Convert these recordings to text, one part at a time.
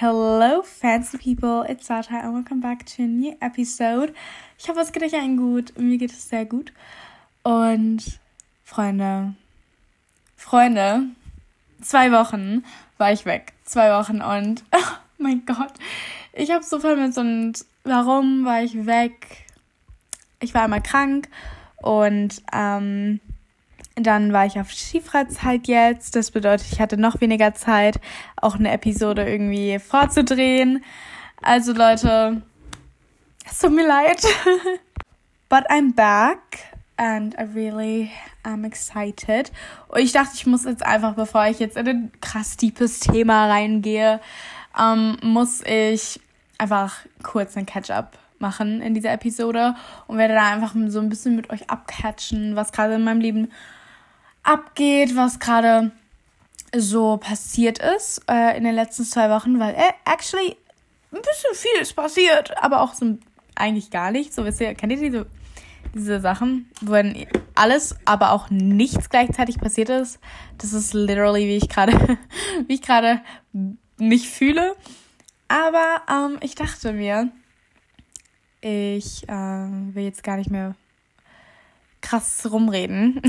Hello, fancy people, it's Sata and welcome back to a new episode. Ich hoffe, es geht euch allen gut. Mir geht es sehr gut. Und Freunde, Freunde, zwei Wochen war ich weg. Zwei Wochen und oh mein Gott, ich habe so vermisst und warum war ich weg? Ich war einmal krank und ähm, dann war ich auf Skifreizeit jetzt. Das bedeutet, ich hatte noch weniger Zeit, auch eine Episode irgendwie vorzudrehen. Also Leute, es tut mir leid. But I'm back and I really am excited. Und ich dachte, ich muss jetzt einfach, bevor ich jetzt in ein krass deepes Thema reingehe, ähm, muss ich einfach kurz ein Catch-up machen in dieser Episode und werde da einfach so ein bisschen mit euch abcatchen, was gerade in meinem Leben abgeht, was gerade so passiert ist äh, in den letzten zwei Wochen, weil äh, actually ein bisschen viel ist passiert, aber auch so eigentlich gar nicht. So wisst ihr, kennt ihr diese, diese Sachen, wenn alles, aber auch nichts gleichzeitig passiert ist? Das ist literally, wie ich gerade, wie ich gerade mich fühle. Aber ähm, ich dachte mir, ich äh, will jetzt gar nicht mehr krass rumreden.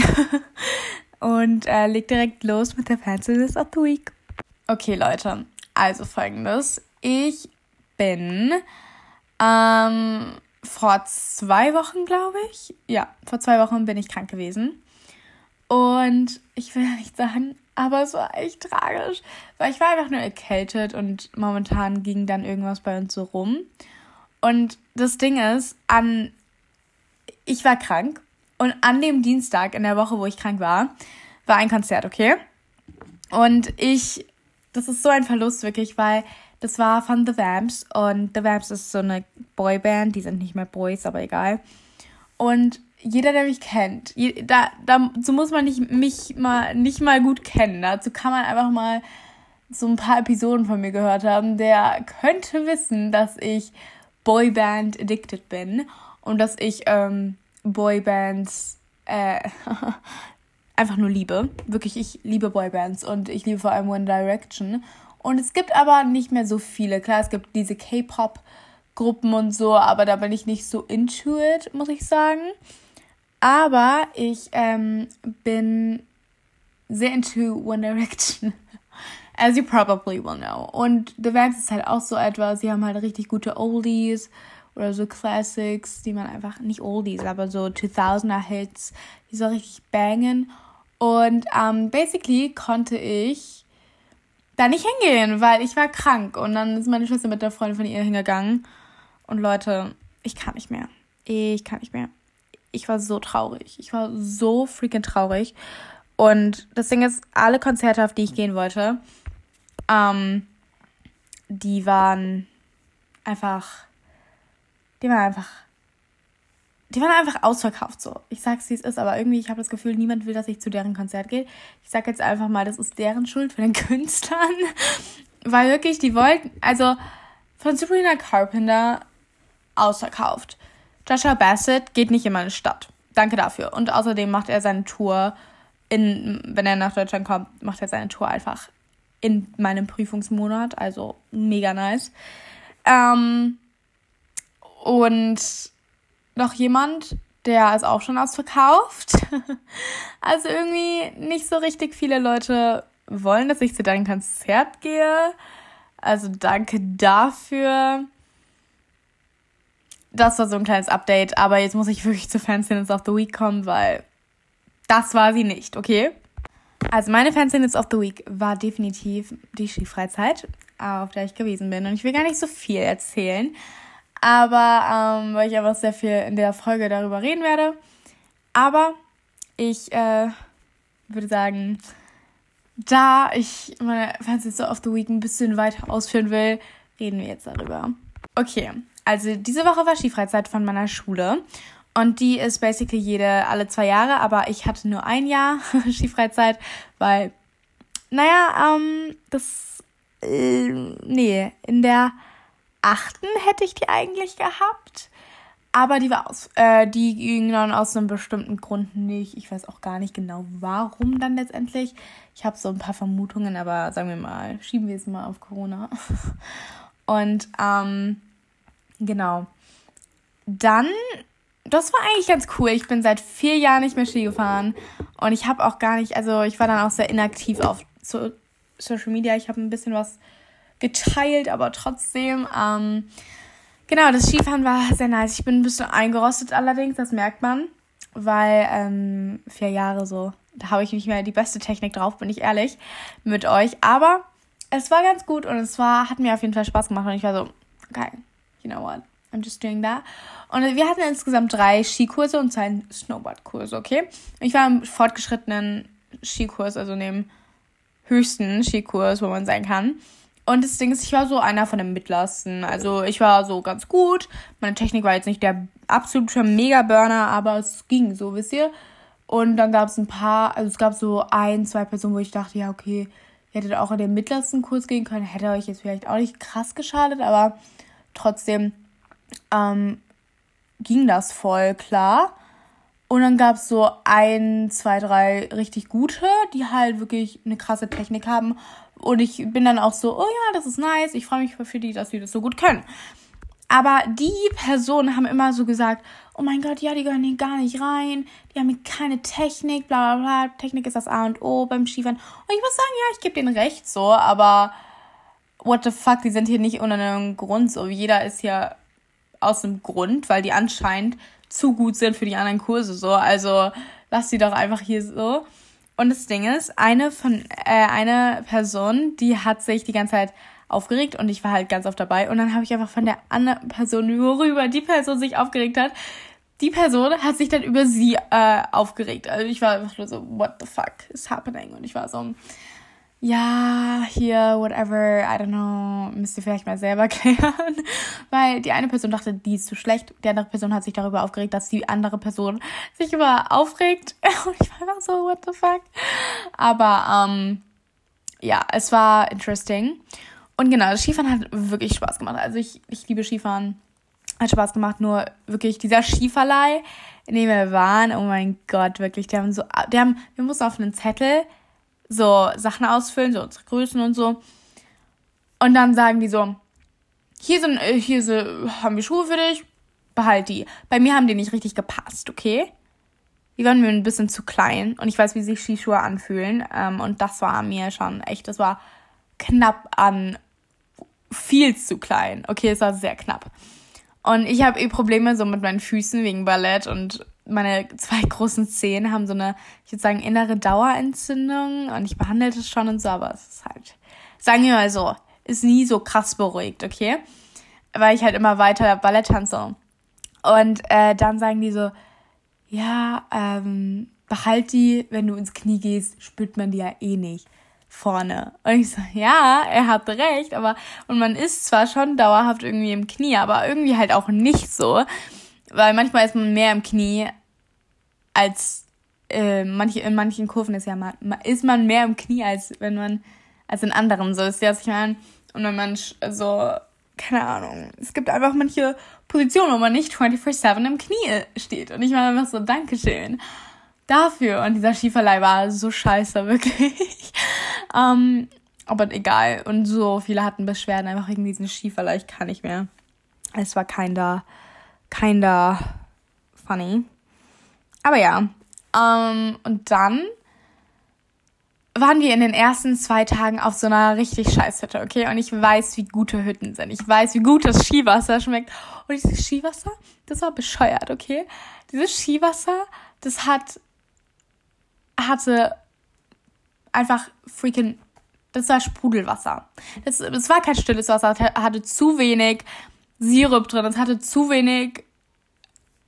und äh, leg direkt los mit der Fanciness of the Week. Okay, Leute, also folgendes. Ich bin ähm, vor zwei Wochen, glaube ich, ja, vor zwei Wochen bin ich krank gewesen. Und ich will ja nicht sagen, aber es war echt tragisch, weil ich war einfach nur erkältet und momentan ging dann irgendwas bei uns so rum. Und das Ding ist, an ich war krank und an dem Dienstag in der Woche, wo ich krank war, war ein Konzert, okay? Und ich, das ist so ein Verlust wirklich, weil das war von The Vamps und The Vamps ist so eine Boyband, die sind nicht mehr Boys, aber egal. Und jeder, der mich kennt, da, dazu muss man nicht, mich mal, nicht mal gut kennen. Dazu kann man einfach mal so ein paar Episoden von mir gehört haben. Der könnte wissen, dass ich Boyband addicted bin und dass ich ähm, Boybands äh, einfach nur liebe. Wirklich, ich liebe Boybands und ich liebe vor allem One Direction. Und es gibt aber nicht mehr so viele. Klar, es gibt diese K-Pop-Gruppen und so, aber da bin ich nicht so into it, muss ich sagen. Aber ich ähm, bin sehr into One Direction. As you probably will know. Und The Vans ist halt auch so etwas. Sie haben halt richtig gute Oldies oder so Classics, die man einfach, nicht Oldies, aber so 2000er Hits, die so richtig bangen. Und ähm, basically konnte ich da nicht hingehen, weil ich war krank. Und dann ist meine Schwester mit der Freundin von ihr hingegangen. Und Leute, ich kann nicht mehr. Ich kann nicht mehr. Ich war so traurig. Ich war so freaking traurig. Und das Ding ist, alle Konzerte, auf die ich gehen wollte, ähm, die waren einfach die waren einfach, die waren einfach ausverkauft so. Ich sag's, wie es ist, aber irgendwie, ich habe das Gefühl, niemand will, dass ich zu deren Konzert gehe. Ich sag jetzt einfach mal, das ist deren Schuld für den Künstlern. Weil wirklich, die wollten, also von Sabrina Carpenter ausverkauft. Joshua Bassett geht nicht in meine Stadt. Danke dafür. Und außerdem macht er seine Tour in, wenn er nach Deutschland kommt, macht er seine Tour einfach in meinem Prüfungsmonat. Also mega nice. Ähm, und noch jemand, der ist auch schon ausverkauft. also irgendwie nicht so richtig viele Leute wollen, dass ich zu deinem Konzert gehe. Also danke dafür. Das war so ein kleines Update, aber jetzt muss ich wirklich zu Fanciness of the Week kommen, weil das war sie nicht, okay? Also meine Fanciness of the Week war definitiv die Skifreizeit, auf der ich gewesen bin. Und ich will gar nicht so viel erzählen. Aber ähm, weil ich einfach sehr viel in der Folge darüber reden werde. Aber ich äh, würde sagen, da ich meine Fantasy of the Week ein bisschen weiter ausführen will, reden wir jetzt darüber. Okay, also diese Woche war Skifreizeit von meiner Schule. Und die ist basically jede, alle zwei Jahre, aber ich hatte nur ein Jahr Skifreizeit, weil, naja, ähm, das, äh, nee, in der achten hätte ich die eigentlich gehabt. Aber die war aus, äh, die ging dann aus einem bestimmten Grund nicht. Ich weiß auch gar nicht genau, warum dann letztendlich. Ich habe so ein paar Vermutungen, aber sagen wir mal, schieben wir es mal auf Corona. Und ähm, genau. Dann, das war eigentlich ganz cool. Ich bin seit vier Jahren nicht mehr Ski gefahren. Und ich habe auch gar nicht, also ich war dann auch sehr inaktiv auf so Social Media. Ich habe ein bisschen was geteilt, aber trotzdem. Ähm, Genau, das Skifahren war sehr nice. Ich bin ein bisschen eingerostet allerdings, das merkt man. Weil ähm, vier Jahre so, da habe ich nicht mehr die beste Technik drauf, bin ich ehrlich mit euch. Aber es war ganz gut und es war, hat mir auf jeden Fall Spaß gemacht. Und ich war so, okay, you know what? I'm just doing that. Und wir hatten insgesamt drei Skikurse und zwei Snowboardkurse, okay? Ich war im fortgeschrittenen Skikurs, also dem höchsten Skikurs, wo man sein kann. Und das Ding ist, ich war so einer von den mittlersten. Also ich war so ganz gut. Meine Technik war jetzt nicht der absolute Mega-Burner, aber es ging so, wisst ihr. Und dann gab es ein paar, also es gab so ein, zwei Personen, wo ich dachte, ja, okay, ihr hättet auch in den mittlersten Kurs gehen können. Hätte euch jetzt vielleicht auch nicht krass geschadet, aber trotzdem ähm, ging das voll klar. Und dann gab es so ein, zwei, drei richtig gute, die halt wirklich eine krasse Technik haben und ich bin dann auch so, oh ja, das ist nice. Ich freue mich für die, dass die das so gut können. Aber die Personen haben immer so gesagt, oh mein Gott, ja, die gehören hier gar nicht rein. Die haben keine Technik, bla bla bla. Technik ist das A und O beim Skifahren. Und ich muss sagen, ja, ich gebe denen recht so, aber what the fuck, die sind hier nicht ohne einen Grund so. Jeder ist hier aus dem Grund, weil die anscheinend zu gut sind für die anderen Kurse so. Also lass sie doch einfach hier so. Und das Ding ist, eine von äh, eine Person, die hat sich die ganze Zeit aufgeregt und ich war halt ganz oft dabei und dann habe ich einfach von der anderen Person, worüber die Person sich aufgeregt hat, die Person hat sich dann über sie äh, aufgeregt. Also ich war einfach nur so, what the fuck is happening? Und ich war so, ja, hier, whatever, I don't know, müsst ihr vielleicht mal selber klären. Weil die eine Person dachte, die ist zu schlecht. Die andere Person hat sich darüber aufgeregt, dass die andere Person sich über aufregt. Und ich war einfach so, what the fuck. Aber, ähm, ja, es war interesting. Und genau, das Skifahren hat wirklich Spaß gemacht. Also ich, ich liebe Skifahren. Hat Spaß gemacht, nur wirklich dieser Skiverleih, in dem wir waren, oh mein Gott, wirklich, die haben so, die haben, wir mussten auf einen Zettel so Sachen ausfüllen, so unsere Größen und so. Und dann sagen die so, hier sind, äh, hier sind, haben wir Schuhe für dich, behalt die. Bei mir haben die nicht richtig gepasst, okay? Die waren mir ein bisschen zu klein und ich weiß, wie sich Skischuhe anfühlen. Ähm, und das war mir schon echt, das war knapp an viel zu klein. Okay, es war sehr knapp. Und ich habe eh Probleme so mit meinen Füßen wegen Ballett und meine zwei großen Zehen haben so eine, ich würde sagen, innere Dauerentzündung und ich behandle das schon und so, aber es ist halt, sagen wir mal so, ist nie so krass beruhigt, okay? Weil ich halt immer weiter Ballett tanze. Und äh, dann sagen die so, ja, ähm, behalt die, wenn du ins Knie gehst, spürt man die ja eh nicht vorne. Und ich so, ja, er hat recht, aber, und man ist zwar schon dauerhaft irgendwie im Knie, aber irgendwie halt auch nicht so. Weil manchmal ist man mehr im Knie als äh, manche, in manchen Kurven ist ja mal, ist man mehr im Knie, als wenn man, als in anderen so ist. Ja, ich meine, und wenn man so, keine Ahnung, es gibt einfach manche Positionen, wo man nicht 24-7 im Knie steht. Und ich meine einfach so, Dankeschön dafür. Und dieser Schieferlei war so scheiße, wirklich. um, ähm, aber egal. Und so viele hatten Beschwerden einfach wegen diesem Schieferlei. Ich kann nicht mehr. Es war kein da kinda funny. Aber ja. Ähm, und dann waren wir in den ersten zwei Tagen auf so einer richtig scheiß Hütte, okay? Und ich weiß, wie gute Hütten sind. Ich weiß, wie gut das Skiwasser schmeckt. Und dieses Skiwasser, das war bescheuert, okay? Dieses Skiwasser, das hat, hatte einfach freaking, das war Sprudelwasser. Das, das war kein stilles Wasser, hatte zu wenig Sirup drin. Es hatte zu wenig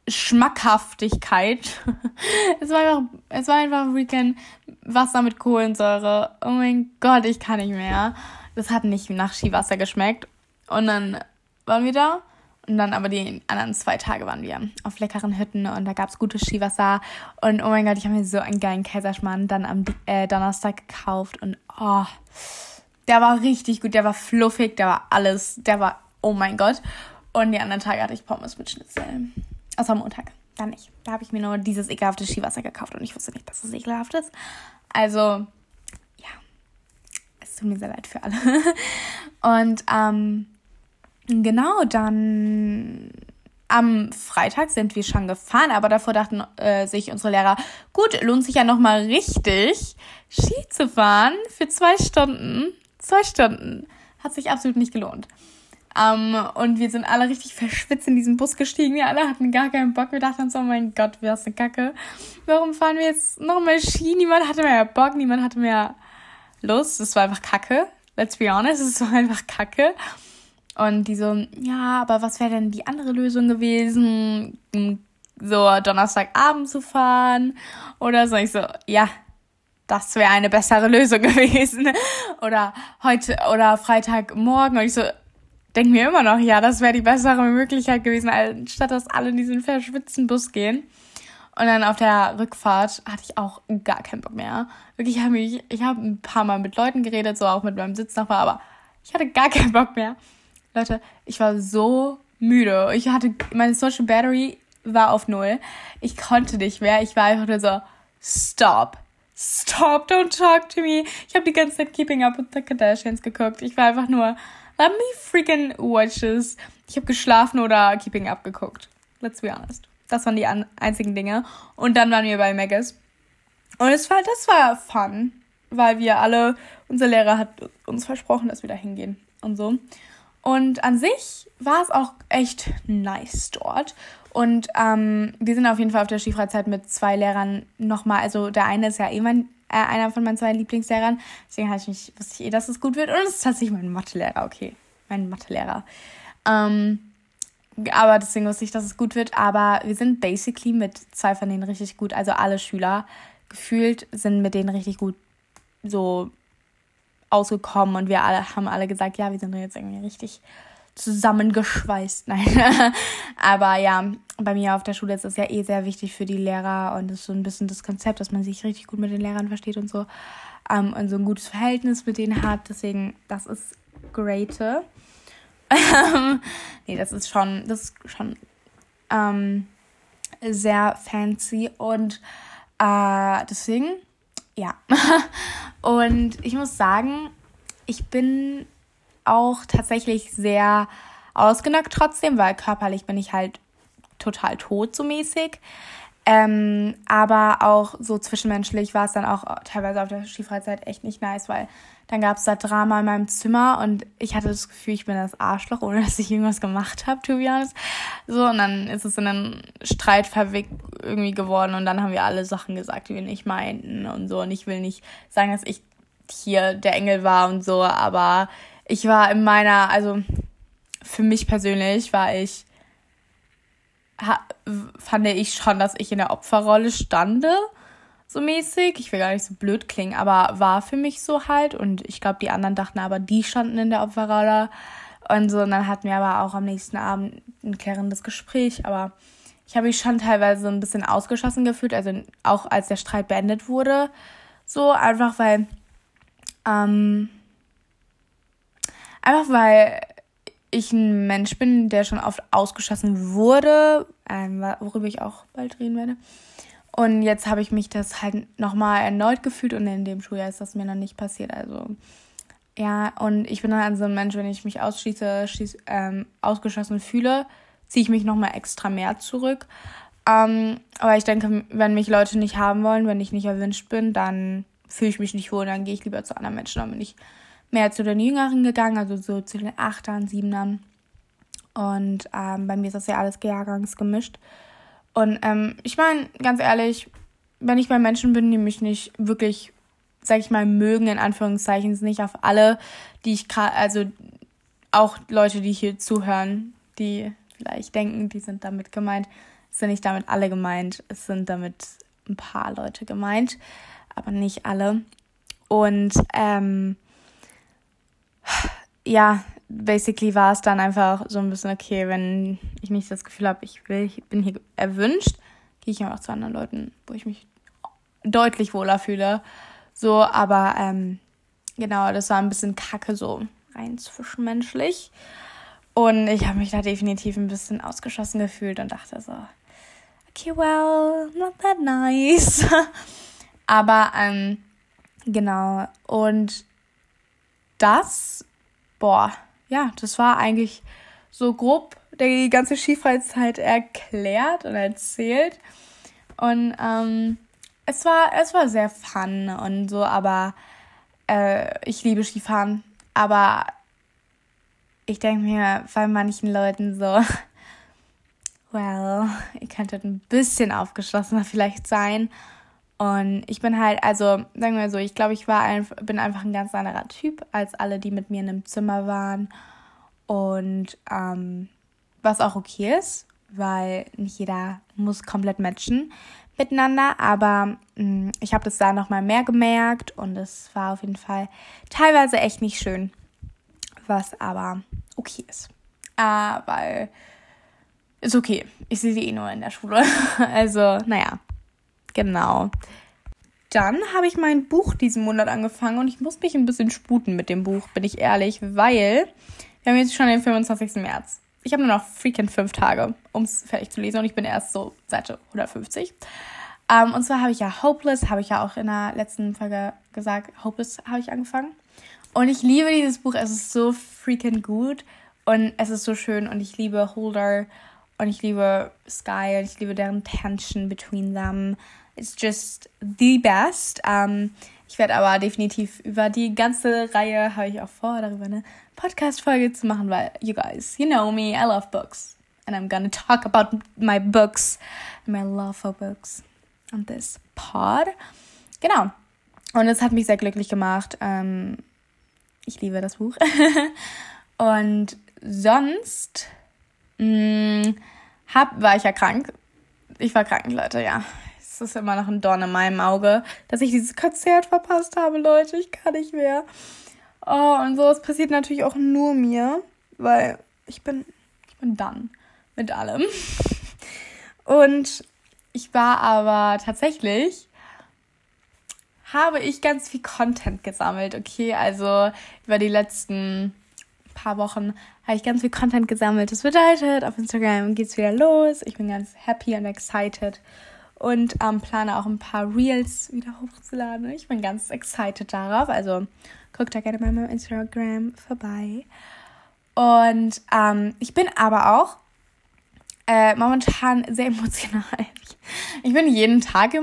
Schmackhaftigkeit. es war einfach, es war einfach Weekend Wasser mit Kohlensäure. Oh mein Gott, ich kann nicht mehr. Das hat nicht nach Skiwasser geschmeckt. Und dann waren wir da. Und dann aber die anderen zwei Tage waren wir auf leckeren Hütten und da gab es gutes Skiwasser. Und oh mein Gott, ich habe mir so einen geilen Kaiserschmarrn dann am äh, Donnerstag gekauft. Und oh, der war richtig gut, der war fluffig, der war alles, der war oh mein Gott. Und die anderen Tage hatte ich Pommes mit Schnitzel. Außer Montag. Dann nicht. Da habe ich mir nur dieses ekelhafte Skiwasser gekauft und ich wusste nicht, dass es ekelhaft ist. Also, ja. Es tut mir sehr leid für alle. und ähm, genau, dann am Freitag sind wir schon gefahren, aber davor dachten äh, sich unsere Lehrer, gut, lohnt sich ja nochmal richtig, Ski zu fahren für zwei Stunden. Zwei Stunden. Hat sich absolut nicht gelohnt. Um, und wir sind alle richtig verschwitzt in diesen Bus gestiegen. Wir alle hatten gar keinen Bock. Wir dachten uns, oh mein Gott, wer ist eine Kacke. Warum fahren wir jetzt nochmal Ski? Niemand hatte mehr Bock, niemand hatte mehr Lust. Es war einfach Kacke. Let's be honest, es war einfach Kacke. Und die so, ja, aber was wäre denn die andere Lösung gewesen? So Donnerstagabend zu fahren oder so. Ich so, ja, das wäre eine bessere Lösung gewesen. Oder heute oder Freitagmorgen. Und ich so, denke mir immer noch, ja, das wäre die bessere Möglichkeit gewesen, anstatt dass alle in diesen verschwitzten Bus gehen. Und dann auf der Rückfahrt hatte ich auch gar keinen Bock mehr. Wirklich habe ich, ich habe ein paar Mal mit Leuten geredet, so auch mit meinem Sitznachbar, aber ich hatte gar keinen Bock mehr. Leute, ich war so müde. Ich hatte, meine Social Battery war auf Null. Ich konnte nicht mehr. Ich war einfach nur so, stop. Stop, don't talk to me. Ich habe die ganze Zeit Keeping Up with the Kardashians geguckt. Ich war einfach nur, let me freaking watch this. Ich habe geschlafen oder Keeping Up geguckt. Let's be honest. Das waren die einzigen Dinge. Und dann waren wir bei Megas. Und es war, das war fun, weil wir alle, unser Lehrer hat uns versprochen, dass wir da hingehen und so. Und an sich war es auch echt nice dort. Und ähm, wir sind auf jeden Fall auf der Skifreizeit mit zwei Lehrern nochmal. Also der eine ist ja eh mein, äh, einer von meinen zwei Lieblingslehrern. Deswegen ich mich, wusste ich eh, dass es gut wird. Und es ist tatsächlich mein Mathelehrer, okay. Mein Mathelehrer. Ähm, aber deswegen wusste ich, dass es gut wird. Aber wir sind basically mit zwei von denen richtig gut. Also alle Schüler gefühlt sind mit denen richtig gut so ausgekommen und wir alle haben alle gesagt, ja, wir sind jetzt irgendwie richtig zusammengeschweißt. Nein. Aber ja, bei mir auf der Schule ist es ja eh sehr wichtig für die Lehrer und das ist so ein bisschen das Konzept, dass man sich richtig gut mit den Lehrern versteht und so ähm, und so ein gutes Verhältnis mit denen hat. Deswegen, das ist great. nee, das ist schon, das ist schon ähm, sehr fancy und äh, deswegen ja. Und ich muss sagen, ich bin auch tatsächlich sehr ausgenockt trotzdem, weil körperlich bin ich halt total tot so mäßig. Ähm, aber auch so zwischenmenschlich war es dann auch teilweise auf der Skifreizeit echt nicht nice, weil dann gab es da Drama in meinem Zimmer und ich hatte das Gefühl, ich bin das Arschloch, ohne dass ich irgendwas gemacht habe, to be honest. So, und dann ist es in einen Streit verwickelt irgendwie geworden und dann haben wir alle Sachen gesagt, die wir nicht meinten und so. Und ich will nicht sagen, dass ich hier der Engel war und so, aber ich war in meiner, also für mich persönlich war ich fand ich schon, dass ich in der Opferrolle stande, so mäßig. Ich will gar nicht so blöd klingen, aber war für mich so halt. Und ich glaube, die anderen dachten aber, die standen in der Opferrolle. Und so, und dann hatten wir aber auch am nächsten Abend ein klärendes Gespräch. Aber ich habe mich schon teilweise ein bisschen ausgeschossen gefühlt, also auch als der Streit beendet wurde. So, einfach weil, ähm, einfach weil ich ein Mensch bin, der schon oft ausgeschossen wurde, ähm, worüber ich auch bald reden werde. Und jetzt habe ich mich das halt nochmal erneut gefühlt und in dem Schuljahr ist das mir noch nicht passiert. Also ja, und ich bin dann so ein Mensch, wenn ich mich ausschließe, schieß, ähm, ausgeschossen fühle, ziehe ich mich nochmal extra mehr zurück. Ähm, aber ich denke, wenn mich Leute nicht haben wollen, wenn ich nicht erwünscht bin, dann fühle ich mich nicht wohl, dann gehe ich lieber zu anderen Menschen. Bin ich mehr zu den Jüngeren gegangen, also so zu den Achtern, Siebenern. Und ähm, bei mir ist das ja alles jahrgangsgemischt. Und ähm, ich meine, ganz ehrlich, wenn ich bei Menschen bin, die mich nicht wirklich, sag ich mal, mögen, in Anführungszeichen, nicht auf alle, die ich gerade, also auch Leute, die hier zuhören, die vielleicht denken, die sind damit gemeint, sind nicht damit alle gemeint. Es sind damit ein paar Leute gemeint, aber nicht alle. Und ähm, ja, basically war es dann einfach so ein bisschen, okay, wenn ich nicht das Gefühl habe, ich will, ich bin hier erwünscht, gehe ich einfach zu anderen Leuten, wo ich mich deutlich wohler fühle. So, aber ähm, genau, das war ein bisschen kacke, so rein zwischenmenschlich. Und ich habe mich da definitiv ein bisschen ausgeschossen gefühlt und dachte so, okay, well, not that nice. Aber, ähm, genau. Und das, boah, ja, das war eigentlich so grob die ganze Skifreizeit erklärt und erzählt. Und ähm, es war, es war sehr fun und so, aber äh, ich liebe Skifahren. Aber ich denke mir bei manchen Leuten so, well, ihr könntet ein bisschen aufgeschlossener vielleicht sein. Und ich bin halt, also sagen wir so, ich glaube, ich war ein, bin einfach ein ganz anderer Typ als alle, die mit mir in einem Zimmer waren. Und ähm, was auch okay ist, weil nicht jeder muss komplett matchen miteinander, aber mh, mm, ich habe das da nochmal mehr gemerkt und es war auf jeden Fall teilweise echt nicht schön, was aber okay ist. Ah, weil ist okay. Ich sehe sie eh nur in der Schule. also, naja, genau. Dann habe ich mein Buch diesen Monat angefangen und ich muss mich ein bisschen sputen mit dem Buch, bin ich ehrlich, weil wir haben jetzt schon den 25. März. Ich habe nur noch freaking fünf Tage, um es fertig zu lesen und ich bin erst so Seite 150. Um, und zwar habe ich ja Hopeless, habe ich ja auch in der letzten Folge gesagt, Hopeless habe ich angefangen. Und ich liebe dieses Buch, es ist so freaking gut und es ist so schön und ich liebe Holder und ich liebe Sky und ich liebe deren Tension between them. It's just the best. Ähm, ich werde aber definitiv über die ganze Reihe, habe ich auch vor, darüber eine Podcast-Folge zu machen, weil, you guys, you know me, I love books. And I'm gonna talk about my books, my love for books on this pod. Genau. Und es hat mich sehr glücklich gemacht. Ähm, ich liebe das Buch. und sonst mh, mm, hab, war ich ja krank. Ich war krank, Leute, ja. Ist immer noch ein Dorn in meinem Auge, dass ich dieses Konzert verpasst habe, Leute. Ich kann nicht mehr. Oh, und sowas passiert natürlich auch nur mir, weil ich bin, ich bin dann mit allem. Und ich war aber tatsächlich, habe ich ganz viel Content gesammelt, okay? Also über die letzten paar Wochen habe ich ganz viel Content gesammelt. Das bedeutet, auf Instagram geht es wieder los. Ich bin ganz happy und excited und ähm, plane auch ein paar Reels wieder hochzuladen. Ich bin ganz excited darauf. Also guckt da gerne mal meinem Instagram vorbei. Und ähm, ich bin aber auch äh, momentan sehr emotional. Ich bin jeden Tag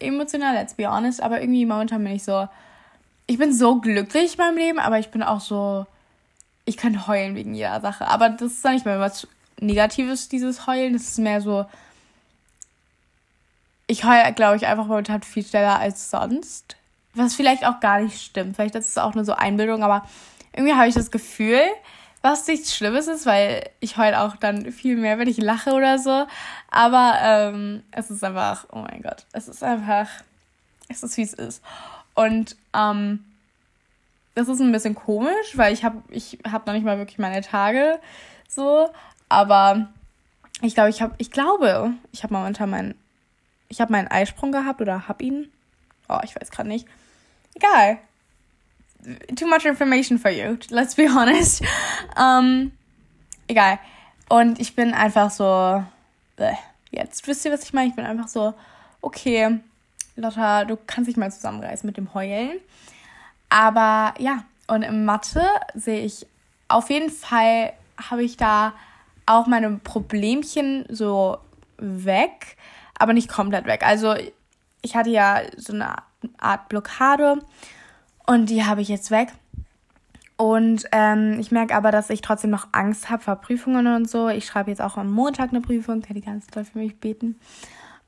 emotional, let's be honest, aber irgendwie momentan bin ich so, ich bin so glücklich beim Leben, aber ich bin auch so, ich kann heulen wegen jeder Sache. Aber das ist dann nicht mehr was Negatives, dieses Heulen. Das ist mehr so, ich heule, glaube ich, einfach momentan viel schneller als sonst. Was vielleicht auch gar nicht stimmt. Vielleicht ist es auch nur so Einbildung, aber irgendwie habe ich das Gefühl, was nichts Schlimmes ist, weil ich heule auch dann viel mehr, wenn ich lache oder so. Aber ähm, es ist einfach, oh mein Gott, es ist einfach, es ist wie es ist. Und ähm, das ist ein bisschen komisch, weil ich habe ich hab noch nicht mal wirklich meine Tage so. Aber ich glaube, ich habe, ich glaube, ich habe momentan meinen, ich habe meinen Eisprung gehabt oder habe ihn. Oh, ich weiß gerade nicht. Egal. Too much information for you. Let's be honest. Um, egal. Und ich bin einfach so. Bleh, jetzt wisst ihr, was ich meine? Ich bin einfach so. Okay, Lotta, du kannst dich mal zusammenreißen mit dem Heulen. Aber ja, und im Mathe sehe ich auf jeden Fall, habe ich da auch meine Problemchen so weg, aber nicht komplett weg. Also ich hatte ja so eine Art Blockade und die habe ich jetzt weg. Und ähm, ich merke aber, dass ich trotzdem noch Angst habe vor Prüfungen und so. Ich schreibe jetzt auch am Montag eine Prüfung, kann die ganz toll für mich beten.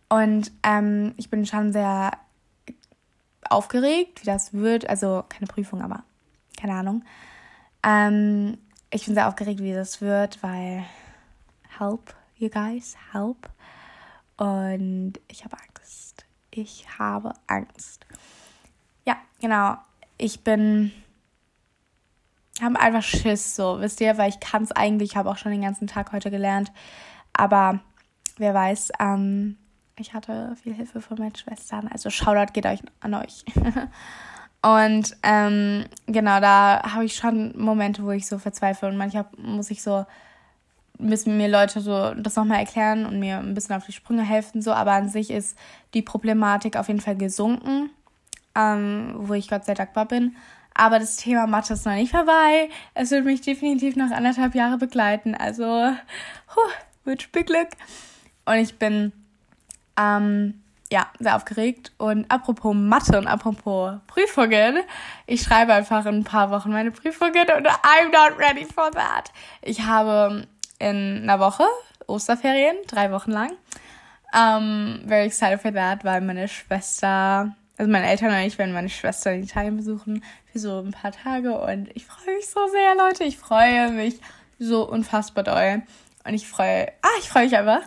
Und ähm, ich bin schon sehr aufgeregt, wie das wird. Also keine Prüfung, aber keine Ahnung. Ähm, ich bin sehr aufgeregt, wie das wird, weil help, you guys, help. Und ich habe Angst. Ich habe Angst. Ja, genau. Ich bin habe einfach Schiss, so, wisst ihr, weil ich kann es eigentlich, habe auch schon den ganzen Tag heute gelernt, aber wer weiß, ähm, ich hatte viel Hilfe von meinen Schwestern. Also Shoutout geht euch an euch. und ähm, genau, da habe ich schon Momente, wo ich so verzweifle und manchmal muss ich so müssen mir Leute so das nochmal erklären und mir ein bisschen auf die Sprünge helfen, so, aber an sich ist die Problematik auf jeden Fall gesunken, ähm, wo ich Gott sehr dankbar bin. Aber das Thema Mathe ist noch nicht vorbei. Es wird mich definitiv noch anderthalb Jahre begleiten. Also, huh, wünsche mir Glück. Und ich bin ähm, ja, sehr aufgeregt. Und apropos Mathe und apropos Prüfungen, ich schreibe einfach in ein paar Wochen meine Prüfungen und I'm not ready for that. Ich habe in einer Woche Osterferien, drei Wochen lang. Um, very excited for that, weil meine Schwester, also meine Eltern und ich werden meine Schwester in Italien besuchen für so ein paar Tage und ich freue mich so sehr, Leute. Ich freue mich so unfassbar doll. Und ich freue, ah, ich freue mich einfach.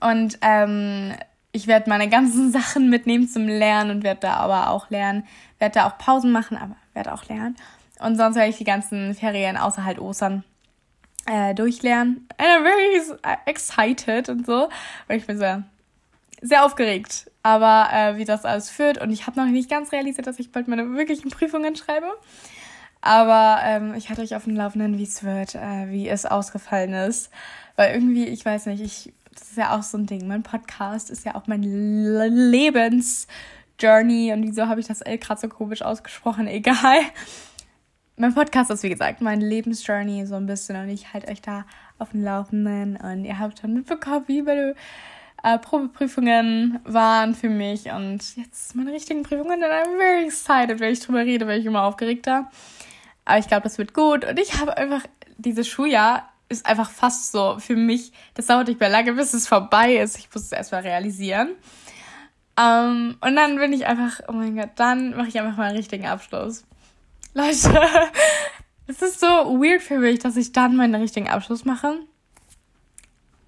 Und ähm, ich werde meine ganzen Sachen mitnehmen zum Lernen und werde da aber auch lernen. Werde da auch Pausen machen, aber werde auch lernen. Und sonst werde ich die ganzen Ferien außer halt Ostern äh, durchlernen. And I'm very excited und so. Und ich bin sehr, sehr aufgeregt. Aber äh, wie das alles führt. Und ich habe noch nicht ganz realisiert, dass ich bald meine wirklichen Prüfungen schreibe. Aber ähm, ich hatte euch auf dem Laufenden, wie es wird, äh, wie es ausgefallen ist. Weil irgendwie, ich weiß nicht, ich das ist ja auch so ein Ding. Mein Podcast ist ja auch mein Lebensjourney. Und wieso habe ich das L gerade so komisch ausgesprochen? Egal. Mein Podcast ist, wie gesagt, mein Lebensjourney so ein bisschen. Und ich halte euch da auf dem Laufenden. Und ihr habt schon mitbekommen, wie meine äh, Probeprüfungen waren für mich. Und jetzt meine richtigen Prüfungen. Und I'm very excited, wenn ich drüber rede, weil ich immer aufgeregter. Aber ich glaube, das wird gut. Und ich habe einfach dieses Schuljahr ist einfach fast so für mich, das dauert nicht mehr lange, bis es vorbei ist. Ich muss es erstmal realisieren. Um, ähm, und dann bin ich einfach, oh mein Gott, dann mache ich einfach mal einen richtigen Abschluss. Leute, es ist so weird für mich, dass ich dann meinen richtigen Abschluss mache.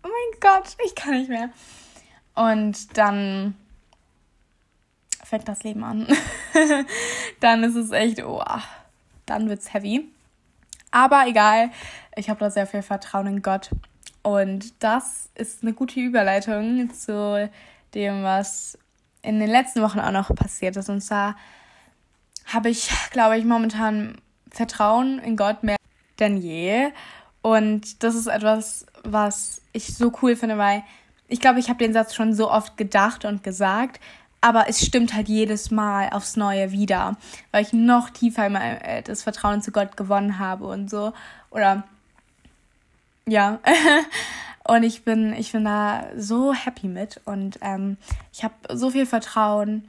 Oh mein Gott, ich kann nicht mehr. Und dann fängt das Leben an. dann ist es echt, oh, dann wird's heavy. Aber egal, ich habe da sehr viel Vertrauen in Gott. Und das ist eine gute Überleitung zu dem, was in den letzten Wochen auch noch passiert ist. Und zwar habe ich, glaube ich, momentan Vertrauen in Gott mehr denn je. Und das ist etwas, was ich so cool finde, weil ich glaube, ich habe den Satz schon so oft gedacht und gesagt, aber es stimmt halt jedes Mal aufs Neue wieder, weil ich noch tiefer äh, das Vertrauen zu Gott gewonnen habe und so. Oder ja. und ich bin, ich bin da so happy mit. Und ähm, ich habe so viel Vertrauen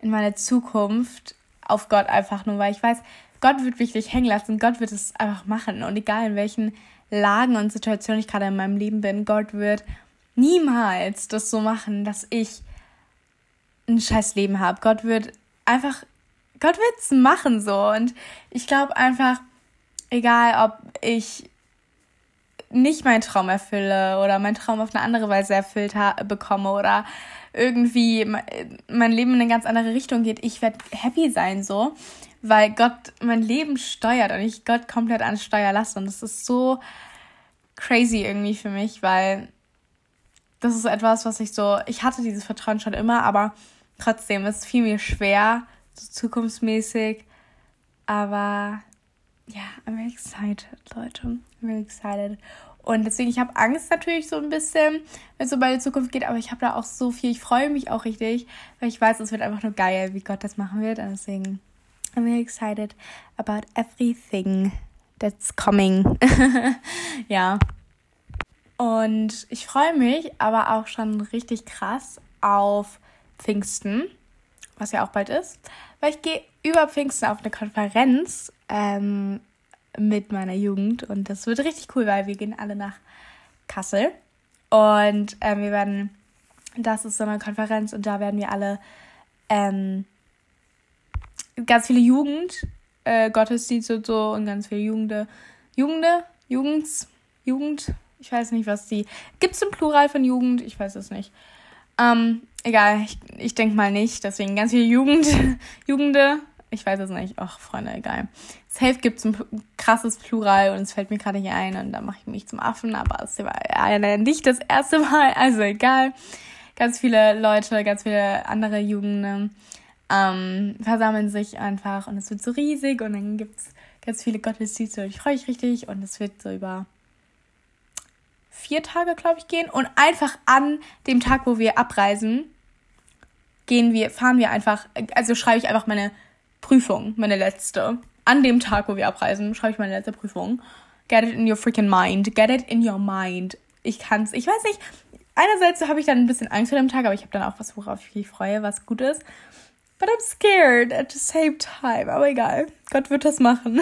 in meine Zukunft auf Gott einfach nur, weil ich weiß, Gott wird mich nicht hängen lassen, Gott wird es einfach machen. Und egal in welchen Lagen und Situationen ich gerade in meinem Leben bin, Gott wird niemals das so machen, dass ich ein scheiß Leben habe. Gott wird einfach, Gott wird es machen so. Und ich glaube einfach, egal ob ich nicht meinen Traum erfülle oder meinen Traum auf eine andere Weise erfüllt bekomme oder irgendwie mein Leben in eine ganz andere Richtung geht, ich werde happy sein so, weil Gott mein Leben steuert und ich Gott komplett an Steuer lasse und das ist so crazy irgendwie für mich, weil das ist etwas, was ich so, ich hatte dieses Vertrauen schon immer, aber trotzdem, es fiel mir schwer, so zukunftsmäßig. Aber ja, I'm very excited, Leute. I'm very excited. Und deswegen, ich habe Angst natürlich so ein bisschen, wenn es bei der Zukunft geht, aber ich habe da auch so viel, ich freue mich auch richtig, weil ich weiß, es wird einfach nur geil, wie Gott das machen wird. Und deswegen, I'm very excited about everything that's coming. ja. Und ich freue mich aber auch schon richtig krass auf Pfingsten, was ja auch bald ist, weil ich gehe über Pfingsten auf eine Konferenz ähm, mit meiner Jugend und das wird richtig cool, weil wir gehen alle nach Kassel und ähm, wir werden, das ist so eine Konferenz und da werden wir alle ähm, ganz viele Jugend, äh, Gottesdienste und so und ganz viele Jugende, Jugende, Jugends, Jugend, ich weiß nicht, was die, gibt es ein Plural von Jugend? Ich weiß es nicht. Ähm, egal, ich, ich denke mal nicht. Deswegen ganz viele Jugend, Jugende. Ich weiß es nicht. Ach, Freunde, egal. Safe gibt es ein krasses Plural und es fällt mir gerade nicht ein und da mache ich mich zum Affen, aber es war ja nicht das erste Mal, also egal. Ganz viele Leute, ganz viele andere Jugenden ähm, versammeln sich einfach und es wird so riesig und dann gibt es ganz viele Gottesdienste und ich freue mich richtig und es wird so über vier Tage, glaube ich, gehen. Und einfach an dem Tag, wo wir abreisen, gehen wir, fahren wir einfach, also schreibe ich einfach meine Prüfung, meine letzte. An dem Tag, wo wir abreisen, schreibe ich meine letzte Prüfung. Get it in your freaking mind. Get it in your mind. Ich kann's, ich weiß nicht. Einerseits habe ich dann ein bisschen Angst vor dem Tag, aber ich habe dann auch was, worauf ich mich freue, was gut ist. But I'm scared at the same time. Aber egal. Gott wird das machen.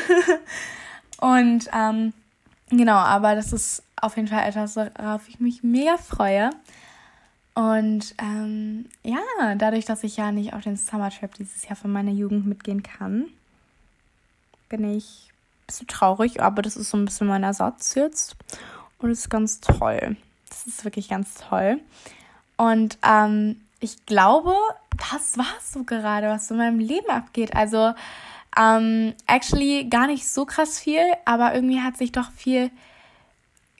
Und ähm, genau, aber das ist auf jeden Fall etwas, worauf ich mich mega freue. Und ähm, ja, dadurch, dass ich ja nicht auf den Summer Trip dieses Jahr von meiner Jugend mitgehen kann, bin ich ein bisschen traurig, aber das ist so ein bisschen mein Ersatz jetzt. Und es ist ganz toll. Das ist wirklich ganz toll. Und ähm, ich glaube, das war es so gerade, was in meinem Leben abgeht. Also, ähm, actually gar nicht so krass viel, aber irgendwie hat sich doch viel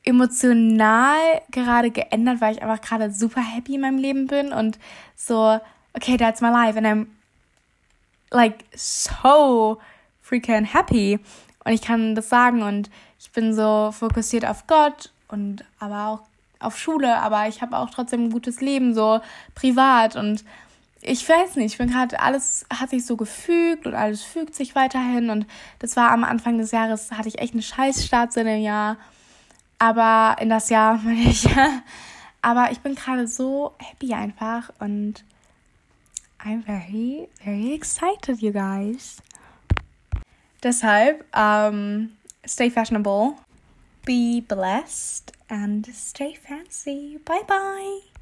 emotional gerade geändert, weil ich einfach gerade super happy in meinem Leben bin und so, okay, that's my life. And I'm like so freaking happy. Und ich kann das sagen und ich bin so fokussiert auf Gott und aber auch auf Schule, aber ich habe auch trotzdem ein gutes Leben, so privat. Und ich weiß nicht, ich bin gerade, alles hat sich so gefügt und alles fügt sich weiterhin. Und das war am Anfang des Jahres, hatte ich echt eine Scheißstart in dem Jahr, aber in das Jahr meine ich, aber ich bin gerade so happy einfach und I'm very, very excited, you guys. Deshalb, um, stay fashionable, be blessed and stay fancy. Bye bye.